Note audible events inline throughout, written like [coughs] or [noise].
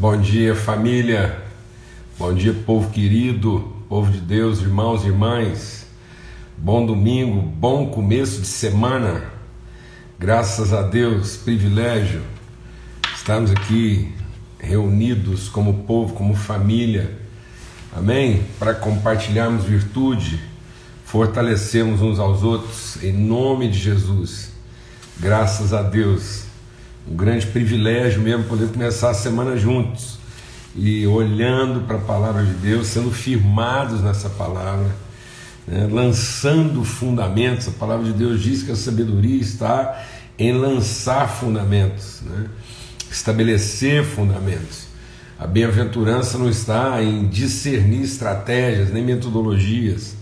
Bom dia, família. Bom dia, povo querido, povo de Deus, irmãos e irmãs. Bom domingo, bom começo de semana. Graças a Deus, privilégio estarmos aqui reunidos como povo, como família. Amém? Para compartilharmos virtude, fortalecermos uns aos outros em nome de Jesus. Graças a Deus um grande privilégio mesmo poder começar a semana juntos e olhando para a palavra de Deus, sendo firmados nessa palavra, né, lançando fundamentos. A palavra de Deus diz que a sabedoria está em lançar fundamentos, né, estabelecer fundamentos. A bem-aventurança não está em discernir estratégias nem metodologias.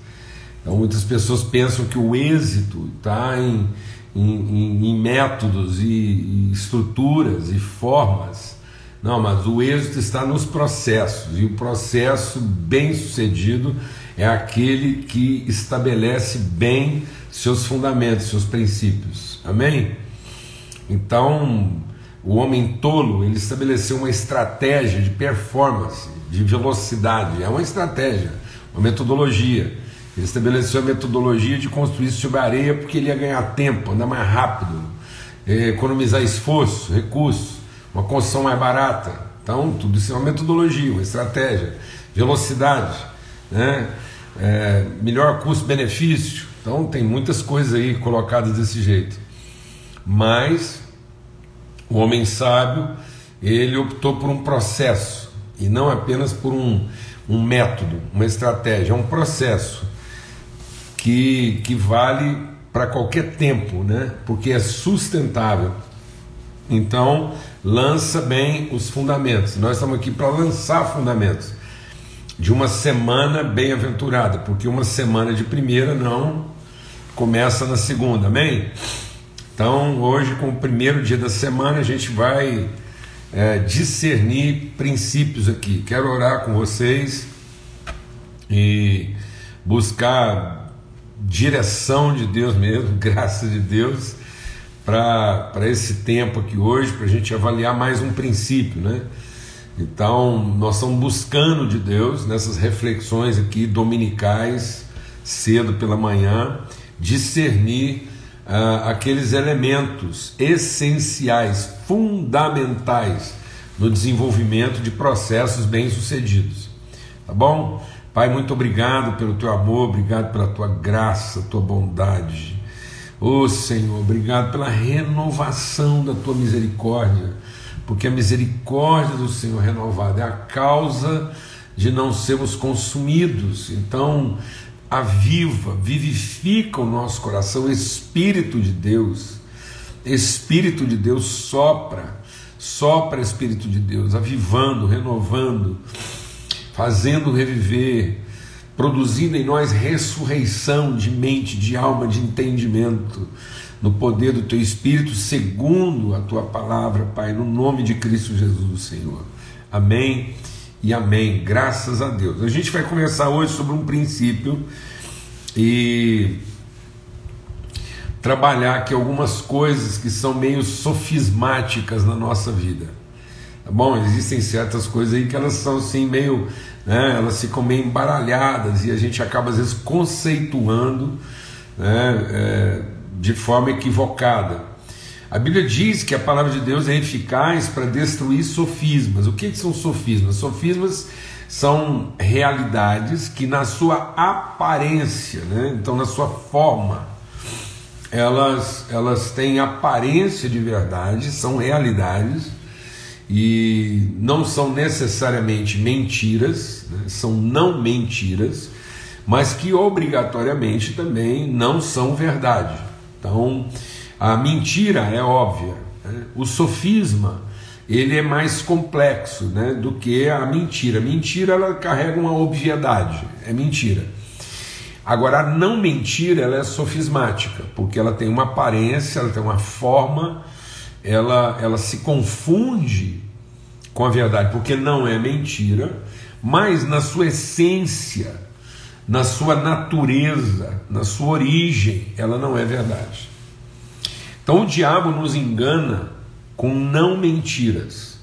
Então, muitas pessoas pensam que o êxito está em em, em, métodos e, e estruturas e formas. Não, mas o êxito está nos processos, e o processo bem sucedido é aquele que estabelece bem seus fundamentos, seus princípios. Amém? Então, o homem tolo, ele estabeleceu uma estratégia de performance, de velocidade, é uma estratégia, uma metodologia. Ele estabeleceu a metodologia de construir sobre areia porque ele ia ganhar tempo, andar mais rápido, eh, economizar esforço, recursos, uma construção mais barata. Então, tudo isso é uma metodologia, uma estratégia, velocidade, né? É, melhor custo-benefício. Então, tem muitas coisas aí colocadas desse jeito. Mas o homem sábio, ele optou por um processo e não apenas por um, um método, uma estratégia, é um processo que, que vale para qualquer tempo, né? porque é sustentável. Então, lança bem os fundamentos. Nós estamos aqui para lançar fundamentos de uma semana bem-aventurada, porque uma semana de primeira não começa na segunda, amém? Então, hoje, com o primeiro dia da semana, a gente vai é, discernir princípios aqui. Quero orar com vocês e buscar direção de Deus mesmo, [laughs] graça de Deus, para esse tempo aqui hoje, para a gente avaliar mais um princípio, né? Então, nós estamos buscando de Deus nessas reflexões aqui dominicais, cedo pela manhã, discernir ah, aqueles elementos essenciais, fundamentais no desenvolvimento de processos bem-sucedidos. Tá bom? Pai, muito obrigado pelo teu amor, obrigado pela tua graça, tua bondade. Ô oh, Senhor, obrigado pela renovação da tua misericórdia, porque a misericórdia do Senhor renovada é a causa de não sermos consumidos. Então, aviva, vivifica o nosso coração, Espírito de Deus. Espírito de Deus sopra, sopra Espírito de Deus, avivando, renovando fazendo reviver, produzindo em nós ressurreição de mente, de alma, de entendimento, no poder do Teu Espírito, segundo a Tua palavra, Pai, no nome de Cristo Jesus, Senhor. Amém e amém. Graças a Deus. A gente vai conversar hoje sobre um princípio e trabalhar aqui algumas coisas que são meio sofismáticas na nossa vida. Tá bom? Existem certas coisas aí que elas são assim meio, né? Elas ficam meio embaralhadas e a gente acaba às vezes conceituando, né? É, de forma equivocada. A Bíblia diz que a palavra de Deus é eficaz para destruir sofismas. O que, que são sofismas? Sofismas são realidades que na sua aparência, né? então na sua forma, elas, elas têm aparência de verdade, são realidades, e não são necessariamente mentiras, né, são não mentiras, mas que obrigatoriamente também não são verdade. Então, a mentira é óbvia, né? o sofisma ele é mais complexo né, do que a mentira. Mentira ela carrega uma obviedade, é mentira. Agora, a não mentira ela é sofismática, porque ela tem uma aparência, ela tem uma forma ela, ela se confunde com a verdade, porque não é mentira, mas na sua essência, na sua natureza, na sua origem, ela não é verdade. Então o diabo nos engana com não mentiras.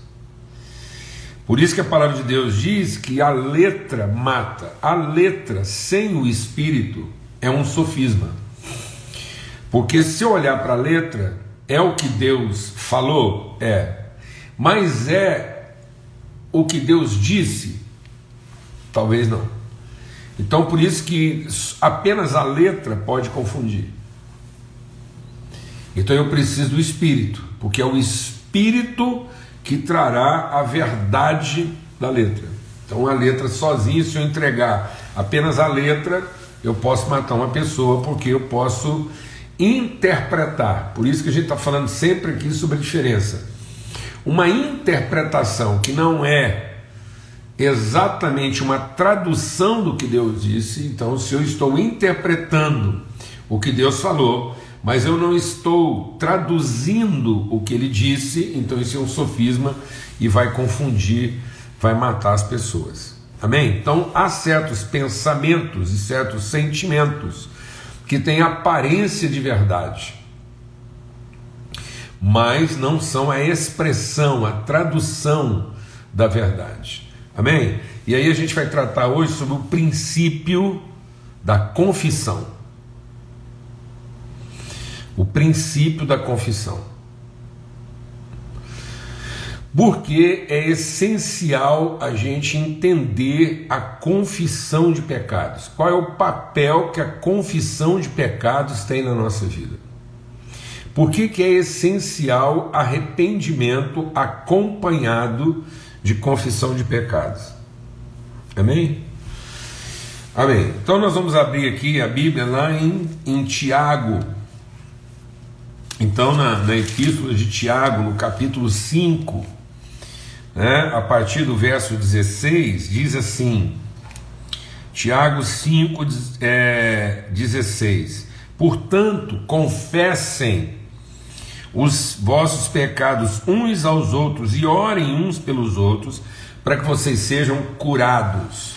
Por isso que a palavra de Deus diz que a letra mata. A letra sem o espírito é um sofisma. Porque se eu olhar para a letra, é o que Deus falou? É. Mas é o que Deus disse? Talvez não. Então por isso que apenas a letra pode confundir. Então eu preciso do Espírito, porque é o Espírito que trará a verdade da letra. Então a letra sozinha, se eu entregar apenas a letra, eu posso matar uma pessoa, porque eu posso interpretar. Por isso que a gente está falando sempre aqui sobre diferença. Uma interpretação que não é exatamente uma tradução do que Deus disse, então se eu estou interpretando o que Deus falou, mas eu não estou traduzindo o que ele disse, então isso é um sofisma e vai confundir, vai matar as pessoas. Amém? Então há certos pensamentos e certos sentimentos que têm aparência de verdade, mas não são a expressão, a tradução da verdade. Amém? E aí a gente vai tratar hoje sobre o princípio da confissão. O princípio da confissão. Porque é essencial a gente entender a confissão de pecados. Qual é o papel que a confissão de pecados tem na nossa vida? Por que, que é essencial arrependimento acompanhado de confissão de pecados. Amém? Amém. Então nós vamos abrir aqui a Bíblia lá em, em Tiago. Então, na, na epístola de Tiago, no capítulo 5, né, a partir do verso 16, diz assim: Tiago 5, é, 16: Portanto, confessem os vossos pecados uns aos outros e orem uns pelos outros, para que vocês sejam curados.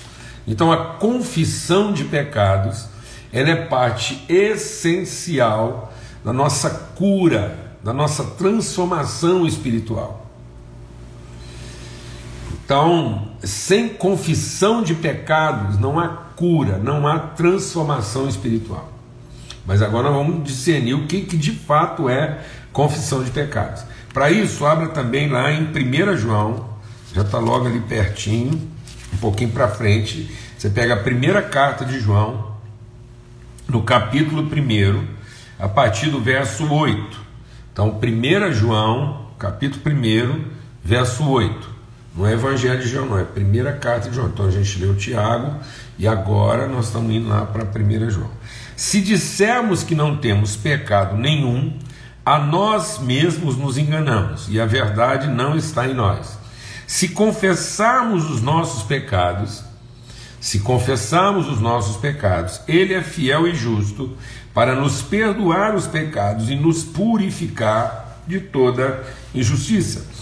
Então a confissão de pecados, ela é parte essencial da nossa cura, da nossa transformação espiritual. Então, sem confissão de pecados não há cura, não há transformação espiritual. Mas agora vamos discernir o que, que de fato é confissão de pecados. Para isso, abra também lá em 1 João, já está logo ali pertinho, um pouquinho para frente. Você pega a primeira carta de João, no capítulo 1, a partir do verso 8. Então, 1 João, capítulo 1, verso 8. Não é Evangelho de João, não, é a primeira carta de João. Então a gente leu Tiago e agora nós estamos indo lá para 1 João. Se dissermos que não temos pecado nenhum, a nós mesmos nos enganamos e a verdade não está em nós. Se confessarmos os nossos pecados, se confessarmos os nossos pecados, Ele é fiel e justo para nos perdoar os pecados e nos purificar de toda injustiça.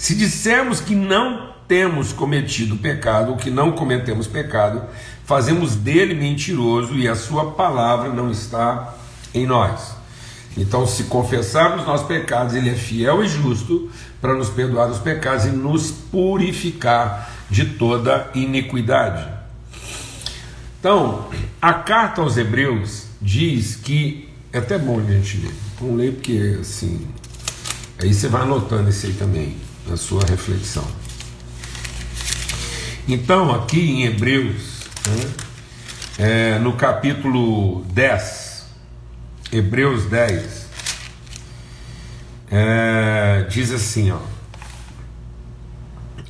Se dissermos que não temos cometido pecado, ou que não cometemos pecado, fazemos dele mentiroso e a sua palavra não está em nós. Então, se confessarmos nossos pecados, Ele é fiel e justo para nos perdoar os pecados e nos purificar de toda iniquidade. Então, a carta aos Hebreus diz que é até bom a gente ler. Vamos ler porque assim, aí você vai anotando isso aí também na sua reflexão. Então, aqui em Hebreus, né, é, no capítulo 10, Hebreus 10, é, diz assim, ó.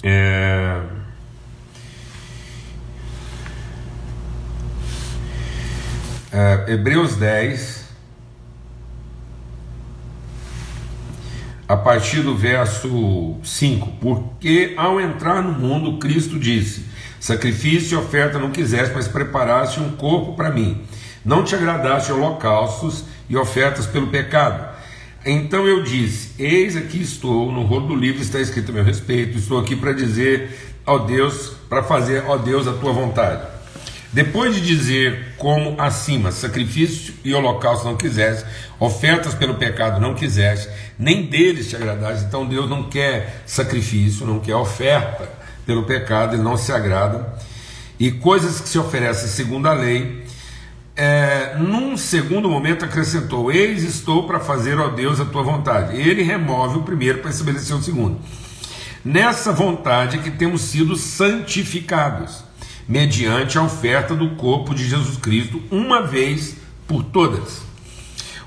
É, é, Hebreus 10, a partir do verso 5: Porque ao entrar no mundo, Cristo disse: Sacrifício e oferta não quiseste, mas preparaste um corpo para mim. Não te agradaste holocaustos e ofertas pelo pecado. Então eu disse: Eis aqui estou, no rolo do livro está escrito a meu respeito, estou aqui para dizer ao Deus, para fazer, ó Deus, a tua vontade. Depois de dizer como acima, sacrifício e holocausto não quisesse, ofertas pelo pecado não quisesse, nem deles te agradaste, então Deus não quer sacrifício, não quer oferta pelo pecado, ele não se agrada, e coisas que se oferecem segundo a lei, é, num segundo momento acrescentou: Eis estou para fazer, ó Deus, a tua vontade. Ele remove o primeiro para estabelecer o segundo. Nessa vontade que temos sido santificados, mediante a oferta do corpo de Jesus Cristo, uma vez por todas.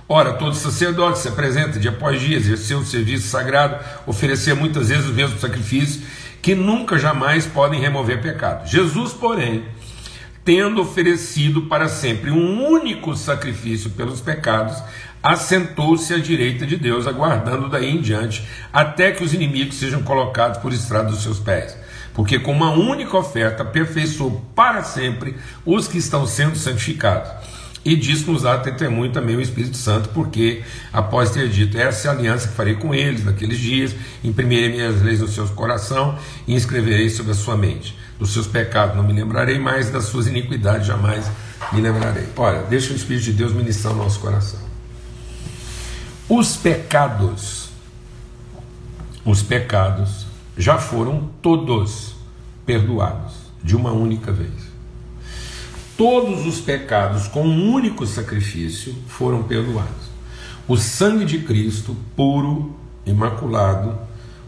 Ora, todo sacerdote se apresenta dia após dia, exercer o serviço sagrado, oferecer muitas vezes os mesmos sacrifícios, que nunca jamais podem remover pecado. Jesus, porém, tendo oferecido para sempre um único sacrifício pelos pecados, assentou-se à direita de Deus, aguardando daí em diante, até que os inimigos sejam colocados por estrada dos seus pés. Porque com uma única oferta aperfeiçoou para sempre os que estão sendo santificados. E disso nos dá testemunho também o Espírito Santo, porque após ter dito, essa é a aliança que farei com eles naqueles dias, imprimirei minhas leis no seu coração e inscreverei sobre a sua mente. Dos seus pecados não me lembrarei mais, das suas iniquidades jamais me lembrarei. Olha, deixa o Espírito de Deus ministrar o nosso coração. Os pecados, os pecados já foram todos perdoados de uma única vez. Todos os pecados com um único sacrifício foram perdoados. O sangue de Cristo, puro, imaculado,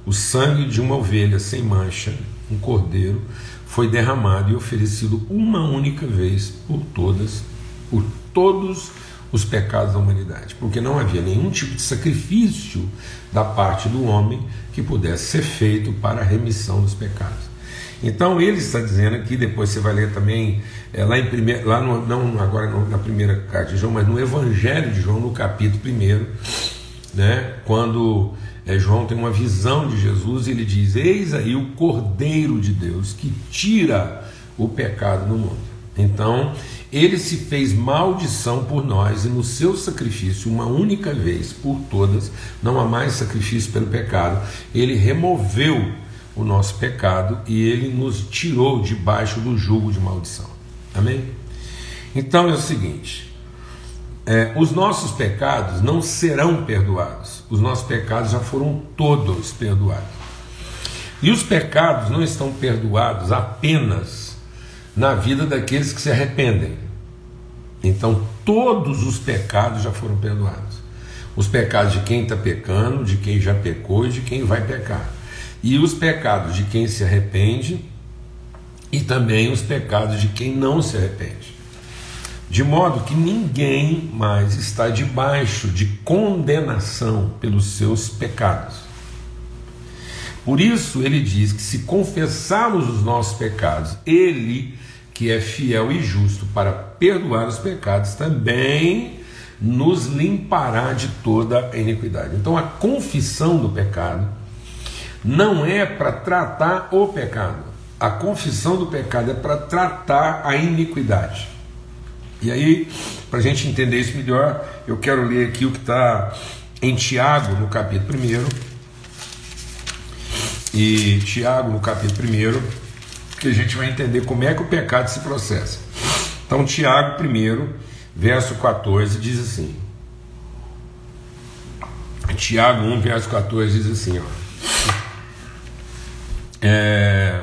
o sangue de uma ovelha sem mancha, um cordeiro, foi derramado e oferecido uma única vez por todas, por todos os pecados da humanidade, porque não havia nenhum tipo de sacrifício da parte do homem que pudesse ser feito para a remissão dos pecados. Então ele está dizendo aqui, depois você vai ler também, é, lá em primeiro, lá no, não agora na primeira carta de João, mas no Evangelho de João, no capítulo 1, né, quando é, João tem uma visão de Jesus e ele diz: Eis aí o Cordeiro de Deus que tira o pecado no mundo. Então, ele se fez maldição por nós e no seu sacrifício, uma única vez por todas, não há mais sacrifício pelo pecado, ele removeu o nosso pecado e ele nos tirou debaixo do jugo de maldição. Amém? Então é o seguinte: é, os nossos pecados não serão perdoados, os nossos pecados já foram todos perdoados. E os pecados não estão perdoados apenas na vida daqueles que se arrependem. Então, todos os pecados já foram perdoados. Os pecados de quem está pecando, de quem já pecou e de quem vai pecar. E os pecados de quem se arrepende e também os pecados de quem não se arrepende de modo que ninguém mais está debaixo de condenação pelos seus pecados. Por isso ele diz que se confessarmos os nossos pecados, ele, que é fiel e justo para perdoar os pecados, também nos limpará de toda a iniquidade. Então a confissão do pecado não é para tratar o pecado. A confissão do pecado é para tratar a iniquidade. E aí, para a gente entender isso melhor, eu quero ler aqui o que está em Tiago, no capítulo 1. E Tiago, no capítulo 1, que a gente vai entender como é que o pecado se processa. Então, Tiago 1, verso 14, diz assim. Tiago 1, verso 14 diz assim: ó, é,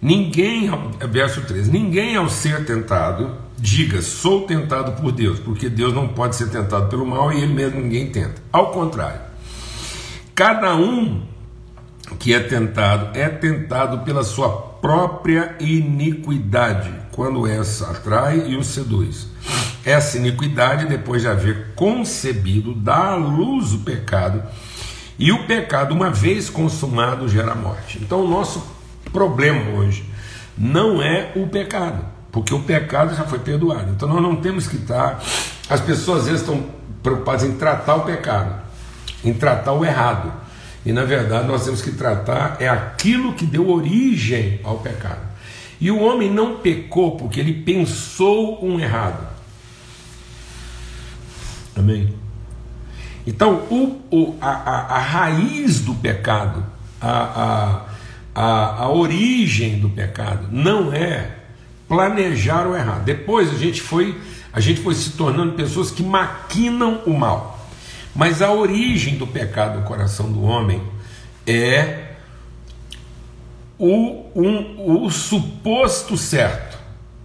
Ninguém, verso 13, ninguém ao ser tentado diga, sou tentado por Deus, porque Deus não pode ser tentado pelo mal e ele mesmo ninguém tenta. Ao contrário, cada um que é tentado é tentado pela sua própria iniquidade, quando essa atrai e o seduz. Essa iniquidade, depois de haver concebido, dá à luz o pecado, e o pecado, uma vez consumado, gera morte. Então, o nosso problema hoje não é o pecado porque o pecado já foi perdoado. Então nós não temos que estar. As pessoas às vezes estão preocupadas em tratar o pecado, em tratar o errado. E na verdade nós temos que tratar é aquilo que deu origem ao pecado. E o homem não pecou porque ele pensou um errado. Amém? Então, o, o, a, a, a, raiz do pecado, a, a, a, origem do pecado, não é planejaram errado. Depois a gente foi, a gente foi se tornando pessoas que maquinam o mal. Mas a origem do pecado no coração do homem é o, um, o suposto certo.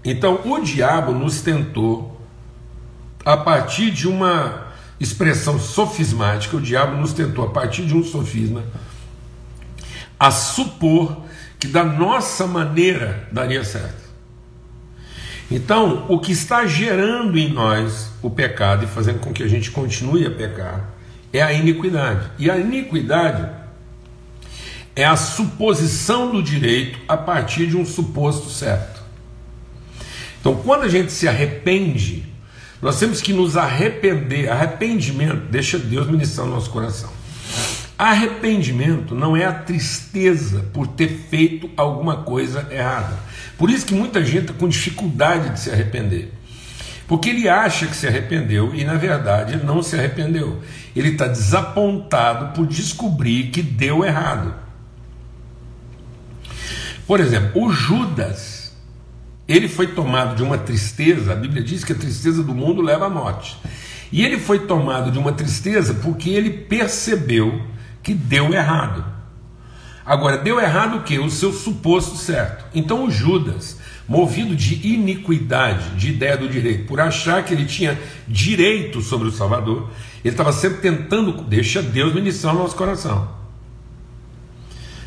Então, o diabo nos tentou, a partir de uma expressão sofismática, o diabo nos tentou, a partir de um sofisma, a supor que da nossa maneira daria certo. Então, o que está gerando em nós o pecado e fazendo com que a gente continue a pecar é a iniquidade. E a iniquidade é a suposição do direito a partir de um suposto certo. Então, quando a gente se arrepende, nós temos que nos arrepender. Arrependimento, deixa Deus ministrar no nosso coração. Arrependimento não é a tristeza por ter feito alguma coisa errada. Por isso que muita gente está com dificuldade de se arrepender. Porque ele acha que se arrependeu e na verdade ele não se arrependeu. Ele está desapontado por descobrir que deu errado. Por exemplo, o Judas, ele foi tomado de uma tristeza, a Bíblia diz que a tristeza do mundo leva à morte. E ele foi tomado de uma tristeza porque ele percebeu que deu errado. Agora, deu errado o que? O seu suposto certo. Então o Judas, movido de iniquidade, de ideia do direito, por achar que ele tinha direito sobre o Salvador, ele estava sempre tentando, deixa Deus ministrar no nosso coração.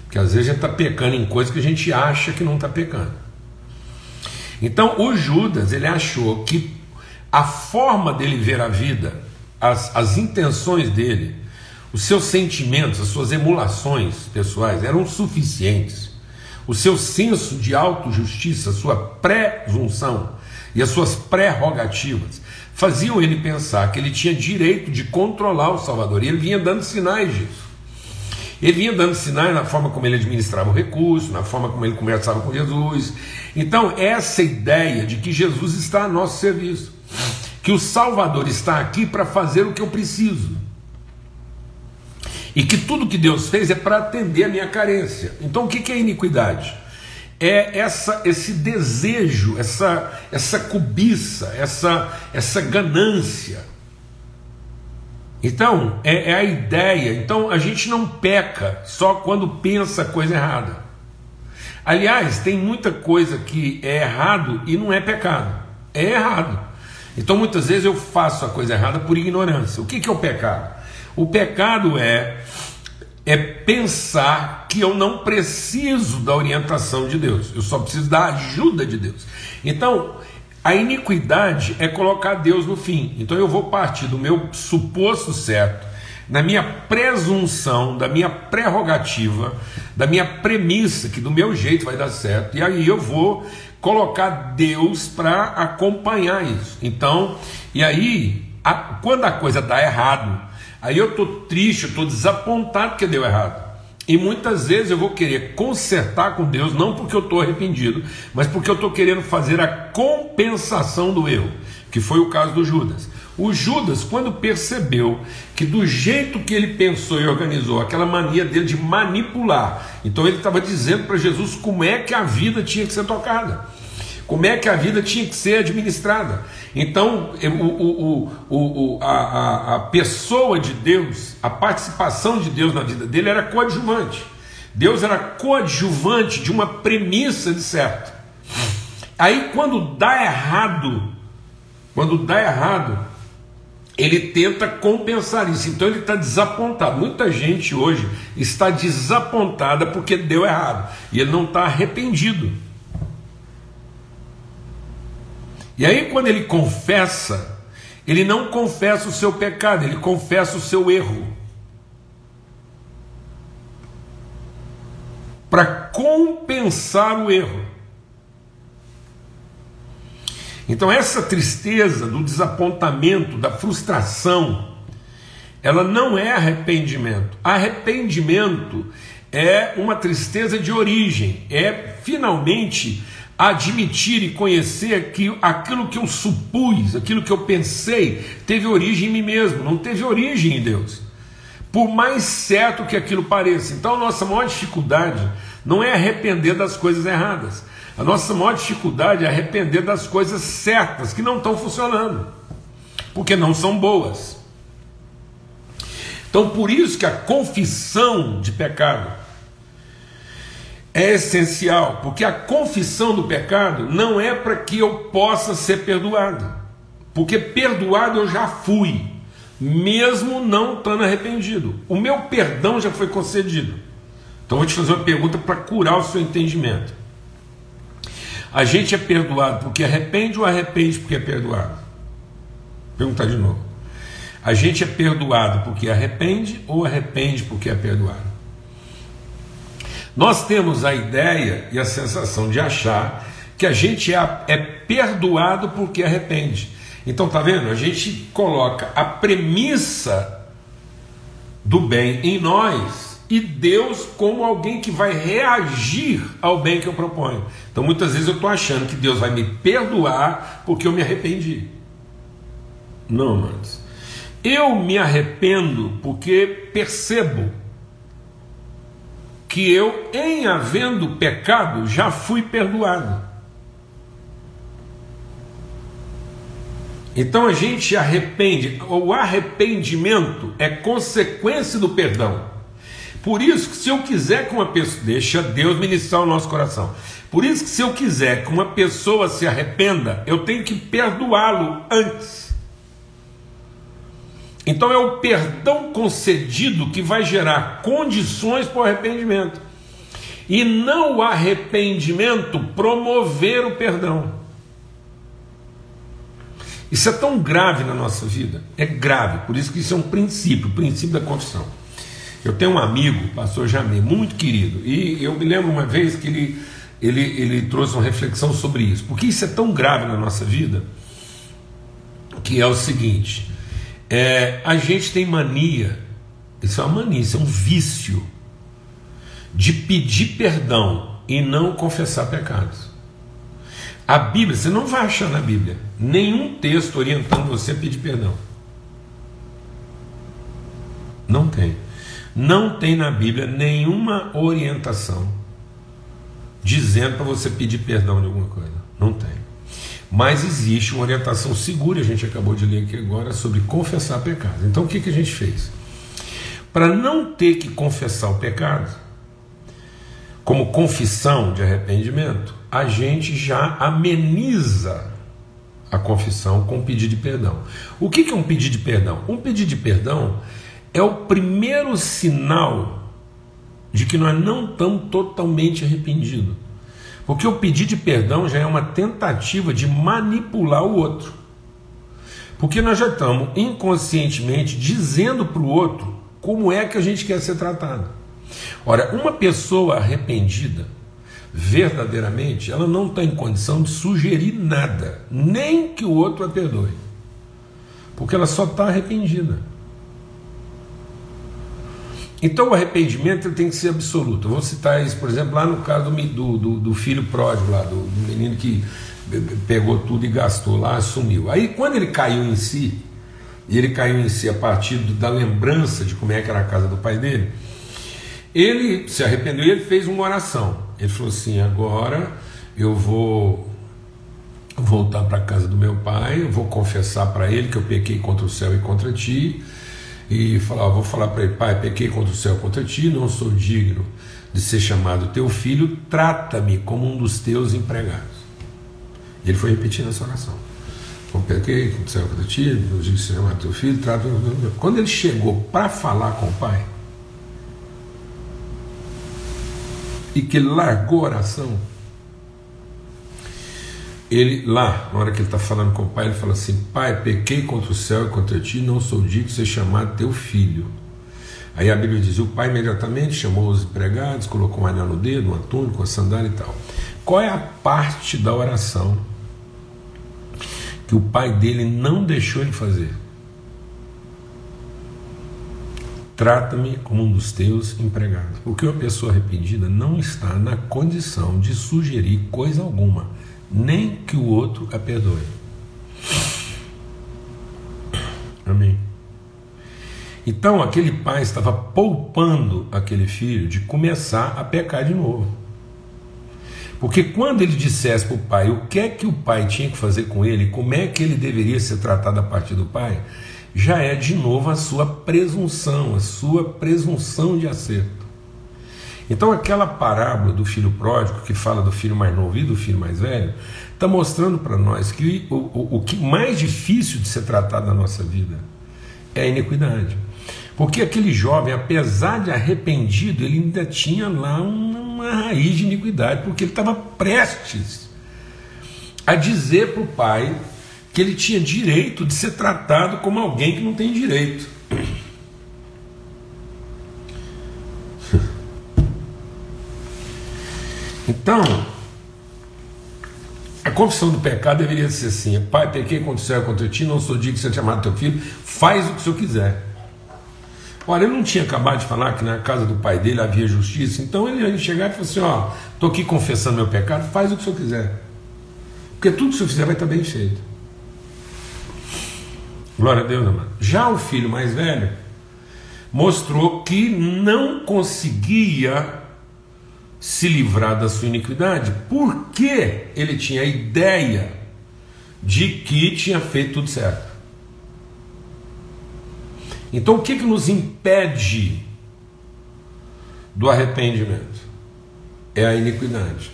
Porque às vezes a gente está pecando em coisas que a gente acha que não está pecando. Então o Judas, ele achou que a forma dele ver a vida, as, as intenções dele, os seus sentimentos, as suas emulações pessoais eram suficientes. O seu senso de autojustiça, sua presunção e as suas prerrogativas faziam ele pensar que ele tinha direito de controlar o Salvador. E ele vinha dando sinais disso. Ele vinha dando sinais na forma como ele administrava o recurso, na forma como ele conversava com Jesus. Então, essa ideia de que Jesus está a nosso serviço, que o Salvador está aqui para fazer o que eu preciso e que tudo que Deus fez é para atender a minha carência. Então o que é iniquidade? É essa, esse desejo, essa, essa cobiça, essa, essa ganância. Então, é, é a ideia. Então, a gente não peca só quando pensa coisa errada. Aliás, tem muita coisa que é errado e não é pecado. É errado. Então, muitas vezes eu faço a coisa errada por ignorância. O que, que é o pecado? O pecado é é pensar que eu não preciso da orientação de Deus, eu só preciso da ajuda de Deus. Então, a iniquidade é colocar Deus no fim. Então eu vou partir do meu suposto certo, da minha presunção, da minha prerrogativa, da minha premissa que do meu jeito vai dar certo. E aí eu vou colocar Deus para acompanhar isso. Então, e aí, a, quando a coisa dá errado, Aí eu estou triste, eu estou desapontado que deu errado. E muitas vezes eu vou querer consertar com Deus, não porque eu estou arrependido, mas porque eu estou querendo fazer a compensação do erro, que foi o caso do Judas. O Judas, quando percebeu que do jeito que ele pensou e organizou, aquela mania dele de manipular, então ele estava dizendo para Jesus como é que a vida tinha que ser tocada como é que a vida tinha que ser administrada. Então, o, o, o, a, a pessoa de Deus, a participação de Deus na vida dele era coadjuvante. Deus era coadjuvante de uma premissa de certo. Aí, quando dá errado, quando dá errado, ele tenta compensar isso. Então ele está desapontado. Muita gente hoje está desapontada porque deu errado e ele não está arrependido. E aí, quando ele confessa, ele não confessa o seu pecado, ele confessa o seu erro. Para compensar o erro. Então, essa tristeza do desapontamento, da frustração, ela não é arrependimento. Arrependimento é uma tristeza de origem, é finalmente admitir e conhecer que aquilo que eu supus, aquilo que eu pensei, teve origem em mim mesmo, não teve origem em Deus. Por mais certo que aquilo pareça. Então, a nossa maior dificuldade não é arrepender das coisas erradas. A nossa maior dificuldade é arrepender das coisas certas que não estão funcionando, porque não são boas. Então, por isso que a confissão de pecado é essencial, porque a confissão do pecado não é para que eu possa ser perdoado, porque perdoado eu já fui, mesmo não estando arrependido. O meu perdão já foi concedido. Então vou te fazer uma pergunta para curar o seu entendimento. A gente é perdoado porque arrepende ou arrepende porque é perdoado? Perguntar de novo. A gente é perdoado porque arrepende ou arrepende porque é perdoado? Nós temos a ideia e a sensação de achar que a gente é, é perdoado porque arrepende. Então, tá vendo? A gente coloca a premissa do bem em nós e Deus como alguém que vai reagir ao bem que eu proponho. Então, muitas vezes eu estou achando que Deus vai me perdoar porque eu me arrependi. Não, mas eu me arrependo porque percebo que eu, em havendo pecado, já fui perdoado. Então a gente arrepende, o arrependimento é consequência do perdão. Por isso que se eu quiser que uma pessoa, deixa Deus ministrar o nosso coração. Por isso que se eu quiser que uma pessoa se arrependa, eu tenho que perdoá-lo antes. Então é o perdão concedido que vai gerar condições para o arrependimento. E não o arrependimento promover o perdão. Isso é tão grave na nossa vida, é grave, por isso que isso é um princípio, o princípio da confissão. Eu tenho um amigo, pastor Jamê, muito querido, e eu me lembro uma vez que ele, ele, ele trouxe uma reflexão sobre isso, porque isso é tão grave na nossa vida, que é o seguinte: é, a gente tem mania, isso é uma mania, isso é um vício, de pedir perdão e não confessar pecados. A Bíblia, você não vai achar na Bíblia nenhum texto orientando você a pedir perdão. Não tem. Não tem na Bíblia nenhuma orientação dizendo para você pedir perdão de alguma coisa. Não tem. Mas existe uma orientação segura, a gente acabou de ler aqui agora, sobre confessar pecado. Então o que, que a gente fez? Para não ter que confessar o pecado, como confissão de arrependimento, a gente já ameniza a confissão com um pedido de perdão. O que, que é um pedido de perdão? Um pedido de perdão é o primeiro sinal de que nós não estamos totalmente arrependidos. Porque o pedir de perdão já é uma tentativa de manipular o outro. Porque nós já estamos inconscientemente dizendo para o outro como é que a gente quer ser tratado. Ora, uma pessoa arrependida, verdadeiramente, ela não está em condição de sugerir nada, nem que o outro a perdoe. Porque ela só está arrependida. Então o arrependimento tem que ser absoluto. Eu vou citar isso, por exemplo, lá no caso do, do, do filho pródigo, lá, do, do, menino que pegou tudo e gastou lá, sumiu. Aí quando ele caiu em si, e ele caiu em si a partir da lembrança de como é que era a casa do pai dele, ele se arrependeu e ele fez uma oração. Ele falou assim: agora eu vou voltar para a casa do meu pai, eu vou confessar para ele que eu pequei contra o céu e contra ti e falar, vou falar para ele, pai, pequei contra o céu, contra ti, não sou digno de ser chamado teu filho, trata-me como um dos teus empregados. E ele foi repetindo essa oração. Eu pequei contra o céu, contra ti, não digno de ser chamado teu filho, trata-me. Quando ele chegou para falar com o pai, e que ele largou a oração, ele lá, na hora que ele está falando com o pai, ele fala assim: Pai, pequei contra o céu e contra ti, não sou digno de ser chamado teu filho. Aí a Bíblia diz: o pai imediatamente chamou os empregados, colocou um anel no dedo, uma túnica, uma sandália e tal. Qual é a parte da oração que o pai dele não deixou ele fazer? Trata-me como um dos teus empregados. Porque uma pessoa arrependida não está na condição de sugerir coisa alguma nem que o outro a perdoe. Amém. Então aquele pai estava poupando aquele filho de começar a pecar de novo. Porque quando ele dissesse para o pai o que é que o pai tinha que fazer com ele, como é que ele deveria ser tratado a partir do pai, já é de novo a sua presunção, a sua presunção de acerto. Então, aquela parábola do filho pródigo, que fala do filho mais novo e do filho mais velho, está mostrando para nós que o, o, o que mais difícil de ser tratado na nossa vida é a iniquidade. Porque aquele jovem, apesar de arrependido, ele ainda tinha lá uma raiz de iniquidade, porque ele estava prestes a dizer para o pai que ele tinha direito de ser tratado como alguém que não tem direito. Então, a confissão do pecado deveria ser assim: Pai, pequei contra o céu contra ti, não sou digno de ser chamado teu filho, faz o que o senhor quiser. Olha, ele não tinha acabado de falar que na casa do pai dele havia justiça, então ele ia chegar e falar assim: Ó, estou aqui confessando meu pecado, faz o que o senhor quiser. Porque tudo que o senhor fizer vai estar bem feito. Glória a Deus, amado. Já o filho mais velho mostrou que não conseguia se livrar da sua iniquidade, porque ele tinha a ideia de que tinha feito tudo certo. Então, o que, que nos impede do arrependimento? É a iniquidade.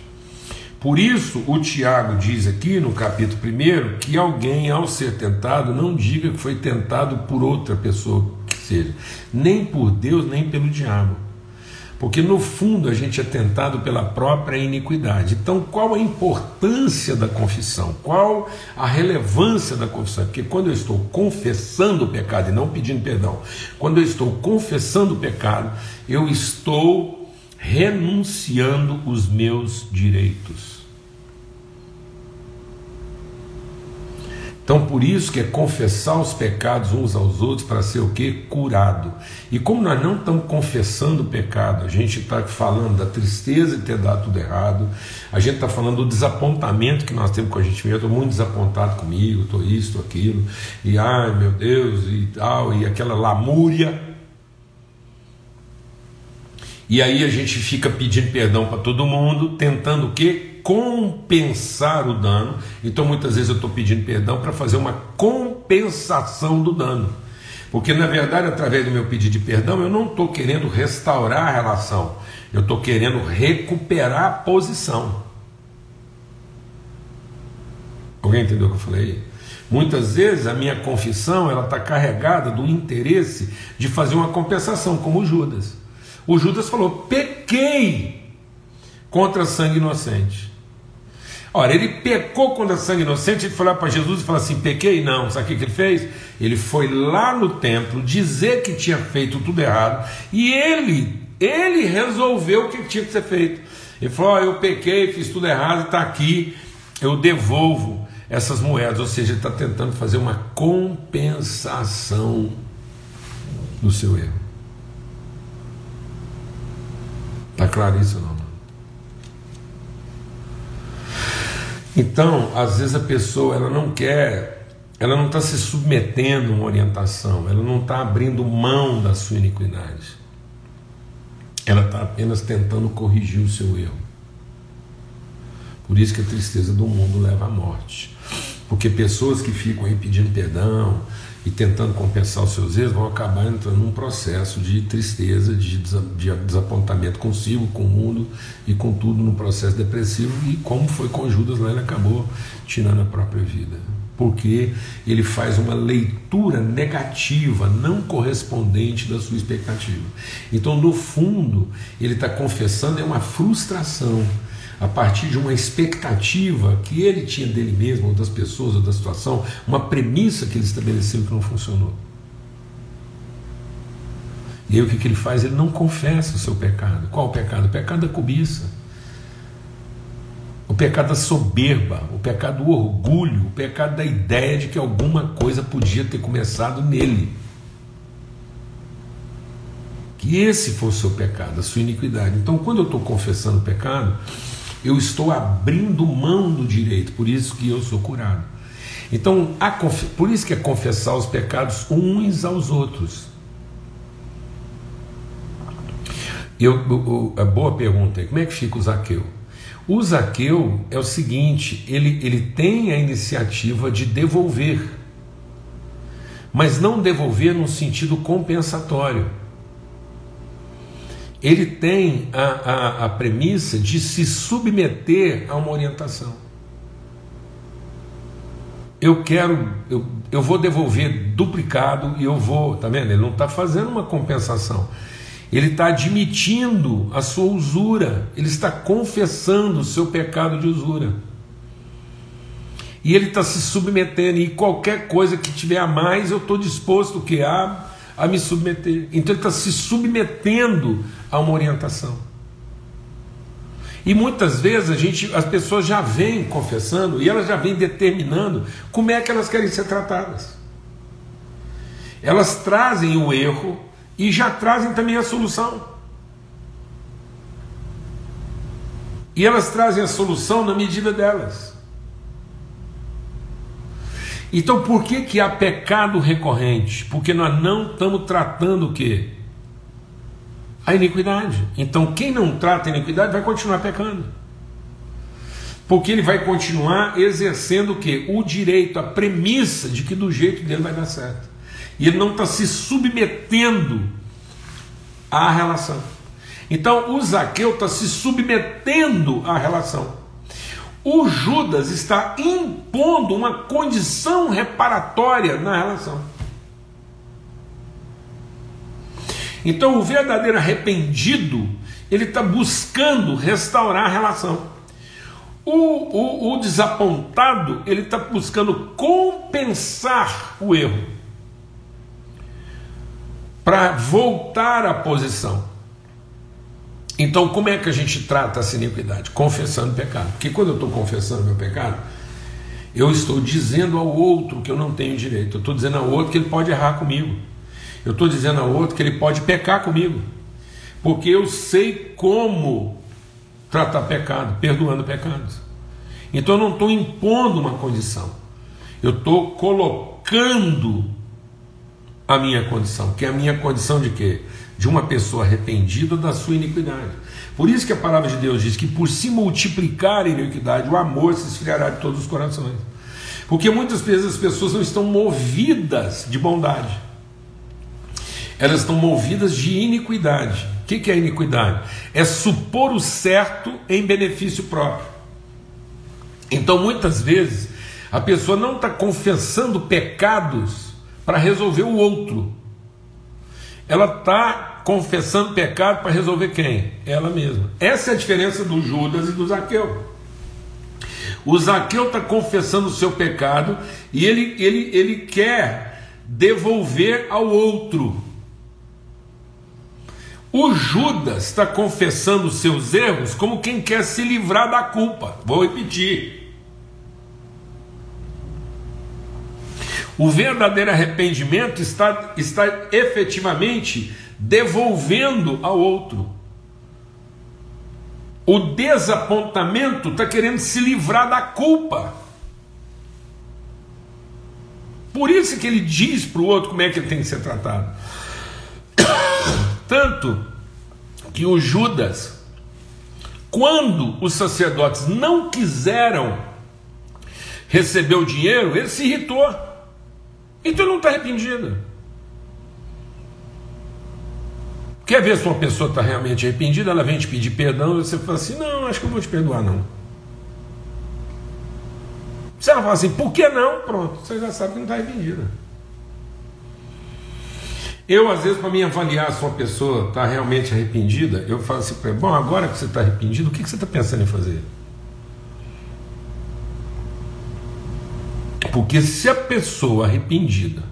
Por isso, o Tiago diz aqui no capítulo 1 que alguém, ao ser tentado, não diga que foi tentado por outra pessoa que seja, nem por Deus, nem pelo diabo. Porque no fundo a gente é tentado pela própria iniquidade. Então, qual a importância da confissão? Qual a relevância da confissão? Porque quando eu estou confessando o pecado e não pedindo perdão, quando eu estou confessando o pecado, eu estou renunciando os meus direitos. Então, por isso que é confessar os pecados uns aos outros para ser o que? Curado. E como nós não estamos confessando o pecado, a gente está falando da tristeza de ter dado tudo errado, a gente está falando do desapontamento que nós temos com a gente mesmo. Estou muito desapontado comigo, estou isso, estou aquilo, e ai meu Deus, e tal, e aquela lamúria. E aí a gente fica pedindo perdão para todo mundo, tentando o quê? Compensar o dano. Então muitas vezes eu estou pedindo perdão para fazer uma compensação do dano. Porque na verdade, através do meu pedido de perdão, eu não estou querendo restaurar a relação, eu estou querendo recuperar a posição. Alguém entendeu o que eu falei? Muitas vezes a minha confissão ela está carregada do interesse de fazer uma compensação, como o Judas. O Judas falou: pequei contra sangue inocente. Ora, ele pecou contra sangue inocente, ele foi lá para Jesus e falou assim: pequei? Não. Sabe o que ele fez? Ele foi lá no templo dizer que tinha feito tudo errado e ele, ele resolveu o que tinha que ser feito. Ele falou: oh, eu pequei, fiz tudo errado, está aqui, eu devolvo essas moedas. Ou seja, ele está tentando fazer uma compensação do seu erro. Está claro isso não? Então, às vezes a pessoa ela não quer, ela não está se submetendo a uma orientação, ela não está abrindo mão da sua iniquidade. Ela está apenas tentando corrigir o seu erro. Por isso que a tristeza do mundo leva à morte. Porque pessoas que ficam aí pedindo perdão, e tentando compensar os seus erros, vão acabar entrando num processo de tristeza, de desapontamento consigo, com o mundo e com tudo, num processo depressivo. E como foi com Judas lá, ele acabou tirando a própria vida. Porque ele faz uma leitura negativa, não correspondente da sua expectativa. Então, no fundo, ele está confessando é uma frustração a partir de uma expectativa que ele tinha dele mesmo, ou das pessoas, ou da situação, uma premissa que ele estabeleceu que não funcionou. E aí o que, que ele faz? Ele não confessa o seu pecado. Qual o pecado? O pecado da cobiça. O pecado da soberba, o pecado do orgulho, o pecado da ideia de que alguma coisa podia ter começado nele. Que esse fosse o seu pecado, a sua iniquidade. Então, quando eu estou confessando o pecado, eu estou abrindo mão do direito, por isso que eu sou curado. Então, por isso que é confessar os pecados uns aos outros. Eu, a boa pergunta é: como é que fica o Zaqueu? O Zaqueu é o seguinte: ele, ele tem a iniciativa de devolver, mas não devolver num sentido compensatório ele tem a, a, a premissa de se submeter a uma orientação. Eu quero, eu, eu vou devolver duplicado e eu vou, tá vendo? Ele não está fazendo uma compensação. Ele está admitindo a sua usura, ele está confessando o seu pecado de usura. E ele está se submetendo, e qualquer coisa que tiver a mais, eu estou disposto que a, a me submeter. Então ele está se submetendo a uma orientação. E muitas vezes a gente, as pessoas já vêm confessando e elas já vêm determinando como é que elas querem ser tratadas. Elas trazem o erro e já trazem também a solução. E elas trazem a solução na medida delas. Então por que, que há pecado recorrente? Porque nós não estamos tratando o quê? A iniquidade. Então quem não trata a iniquidade vai continuar pecando. Porque ele vai continuar exercendo o quê? O direito, a premissa de que do jeito dele vai dar certo. E ele não está se submetendo à relação. Então o Zaqueu está se submetendo à relação o Judas está impondo uma condição reparatória na relação. Então, o verdadeiro arrependido, ele está buscando restaurar a relação. O, o, o desapontado, ele está buscando compensar o erro para voltar à posição. Então, como é que a gente trata essa iniquidade? Confessando o pecado. Porque quando eu estou confessando meu pecado, eu estou dizendo ao outro que eu não tenho direito. Eu estou dizendo ao outro que ele pode errar comigo. Eu estou dizendo ao outro que ele pode pecar comigo. Porque eu sei como tratar pecado, perdoando pecados. Então eu não estou impondo uma condição. Eu estou colocando a minha condição. Que é a minha condição de quê? De uma pessoa arrependida da sua iniquidade. Por isso que a palavra de Deus diz que por se multiplicar a iniquidade, o amor se esfriará de todos os corações. Porque muitas vezes as pessoas não estão movidas de bondade, elas estão movidas de iniquidade. O que é iniquidade? É supor o certo em benefício próprio. Então muitas vezes a pessoa não está confessando pecados para resolver o outro, ela está confessando pecado para resolver quem? Ela mesma. Essa é a diferença do Judas e do Zaqueu. O Zaqueu está confessando o seu pecado e ele, ele, ele quer devolver ao outro. O Judas está confessando os seus erros como quem quer se livrar da culpa. Vou repetir. O verdadeiro arrependimento está, está efetivamente devolvendo ao outro. O desapontamento está querendo se livrar da culpa. Por isso que ele diz para o outro como é que ele tem que ser tratado. [coughs] Tanto que o Judas, quando os sacerdotes não quiseram receber o dinheiro, ele se irritou. Então não está arrependido. Quer ver se uma pessoa está realmente arrependida? Ela vem te pedir perdão e você fala assim: Não, acho que eu vou te perdoar, não. Se ela fala assim, por que não? Pronto, você já sabe que não está arrependida. Eu, às vezes, para me avaliar se uma pessoa está realmente arrependida, eu falo assim bom, agora que você está arrependido, o que, que você está pensando em fazer? Porque se a pessoa arrependida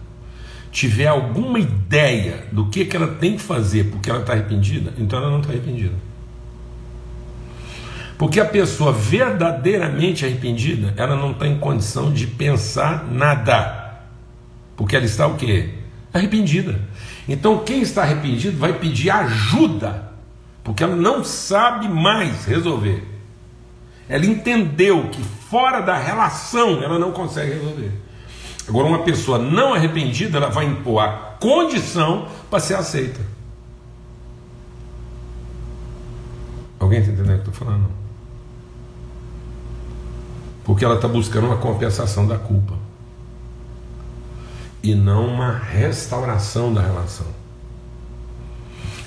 tiver alguma ideia do que, que ela tem que fazer porque ela está arrependida, então ela não está arrependida. Porque a pessoa verdadeiramente arrependida, ela não está em condição de pensar nada. Porque ela está o quê? Arrependida. Então quem está arrependido vai pedir ajuda, porque ela não sabe mais resolver. Ela entendeu que fora da relação ela não consegue resolver. Agora, uma pessoa não arrependida, ela vai impor a condição para ser aceita. Alguém está entendendo o que eu estou falando? Porque ela está buscando uma compensação da culpa e não uma restauração da relação.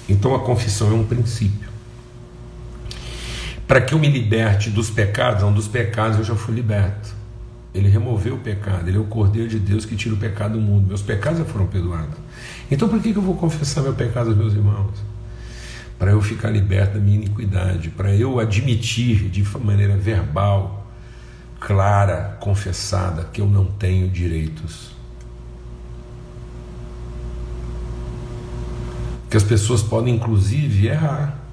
Então a confissão é um princípio. Para que eu me liberte dos pecados, não dos pecados eu já fui liberto. Ele removeu o pecado, ele é o Cordeiro de Deus que tira o pecado do mundo. Meus pecados já foram perdoados. Então por que eu vou confessar meu pecado aos meus irmãos? Para eu ficar liberto da minha iniquidade, para eu admitir de maneira verbal, clara, confessada, que eu não tenho direitos. Que as pessoas podem, inclusive, errar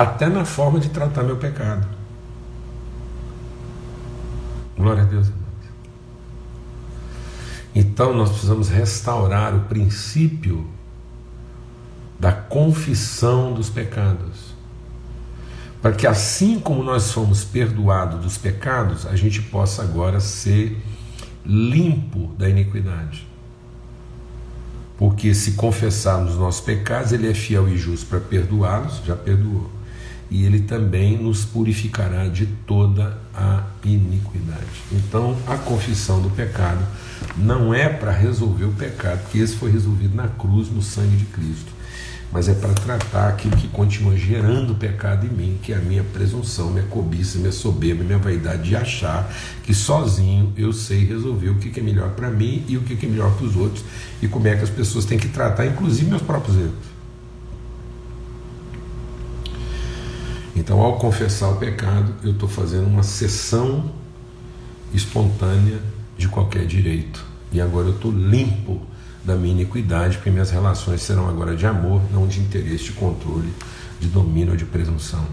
até na forma de tratar meu pecado. Glória a Deus. Então nós precisamos restaurar o princípio da confissão dos pecados. Para que assim como nós fomos perdoados dos pecados, a gente possa agora ser limpo da iniquidade. Porque se confessarmos os nossos pecados, Ele é fiel e justo para perdoá-los, já perdoou e ele também nos purificará de toda a iniquidade. Então, a confissão do pecado não é para resolver o pecado, porque esse foi resolvido na cruz, no sangue de Cristo, mas é para tratar aquilo que continua gerando pecado em mim, que é a minha presunção, minha cobiça, minha soberba, minha vaidade de achar que sozinho eu sei resolver o que é melhor para mim e o que é melhor para os outros e como é que as pessoas têm que tratar, inclusive meus próprios erros. Então, ao confessar o pecado, eu estou fazendo uma cessão espontânea de qualquer direito. E agora eu estou limpo da minha iniquidade, porque minhas relações serão agora de amor, não de interesse, de controle, de domínio ou de presunção.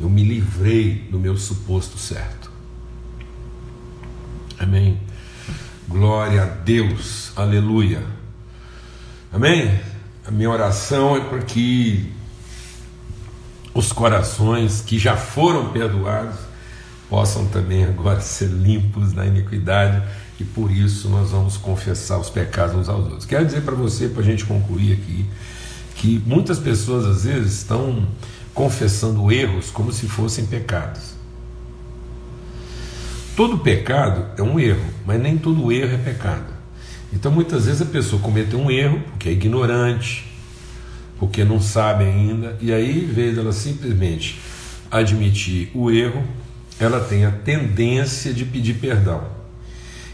Eu me livrei do meu suposto certo. Amém. Glória a Deus. Aleluia. Amém. A minha oração é para que os corações que já foram perdoados possam também agora [laughs] ser limpos da iniquidade e por isso nós vamos confessar os pecados uns aos outros. Quero dizer para você, para a gente concluir aqui, que muitas pessoas às vezes estão confessando erros como se fossem pecados. Todo pecado é um erro, mas nem todo erro é pecado. Então muitas vezes a pessoa cometeu um erro porque é ignorante, porque não sabe ainda, e aí, em vez dela simplesmente admitir o erro, ela tem a tendência de pedir perdão.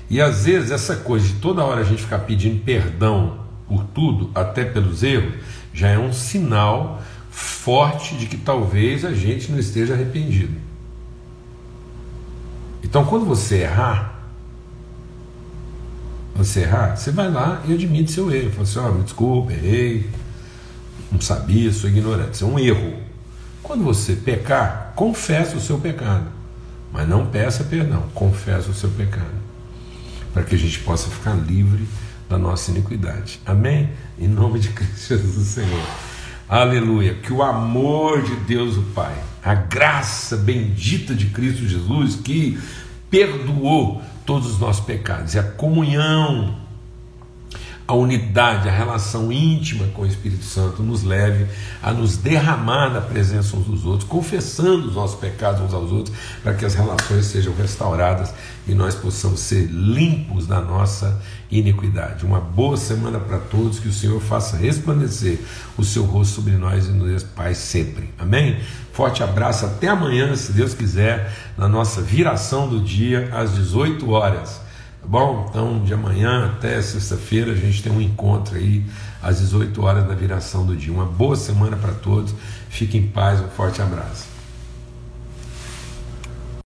E às vezes essa coisa de toda hora a gente ficar pedindo perdão por tudo, até pelos erros, já é um sinal forte de que talvez a gente não esteja arrependido. Então, quando você errar, você errar, você vai lá e admite seu erro. Fala assim: ó, oh, me desculpa, errei, não sabia, sou ignorante. Isso é um erro. Quando você pecar, confessa o seu pecado. Mas não peça perdão, confessa o seu pecado. Para que a gente possa ficar livre da nossa iniquidade. Amém? Em nome de Cristo Jesus, Senhor. Aleluia. Que o amor de Deus, o Pai, a graça bendita de Cristo Jesus, que perdoou todos os nossos pecados, e a comunhão a unidade, a relação íntima com o Espírito Santo nos leve a nos derramar na presença uns dos outros, confessando os nossos pecados uns aos outros, para que as relações sejam restauradas e nós possamos ser limpos da nossa iniquidade. Uma boa semana para todos, que o Senhor faça resplandecer o seu rosto sobre nós e nos Pai sempre. Amém? Forte abraço, até amanhã, se Deus quiser, na nossa viração do dia às 18 horas. Tá bom? Então, de amanhã até sexta-feira, a gente tem um encontro aí às 18 horas na viração do dia. Uma boa semana para todos. Fiquem em paz, um forte abraço.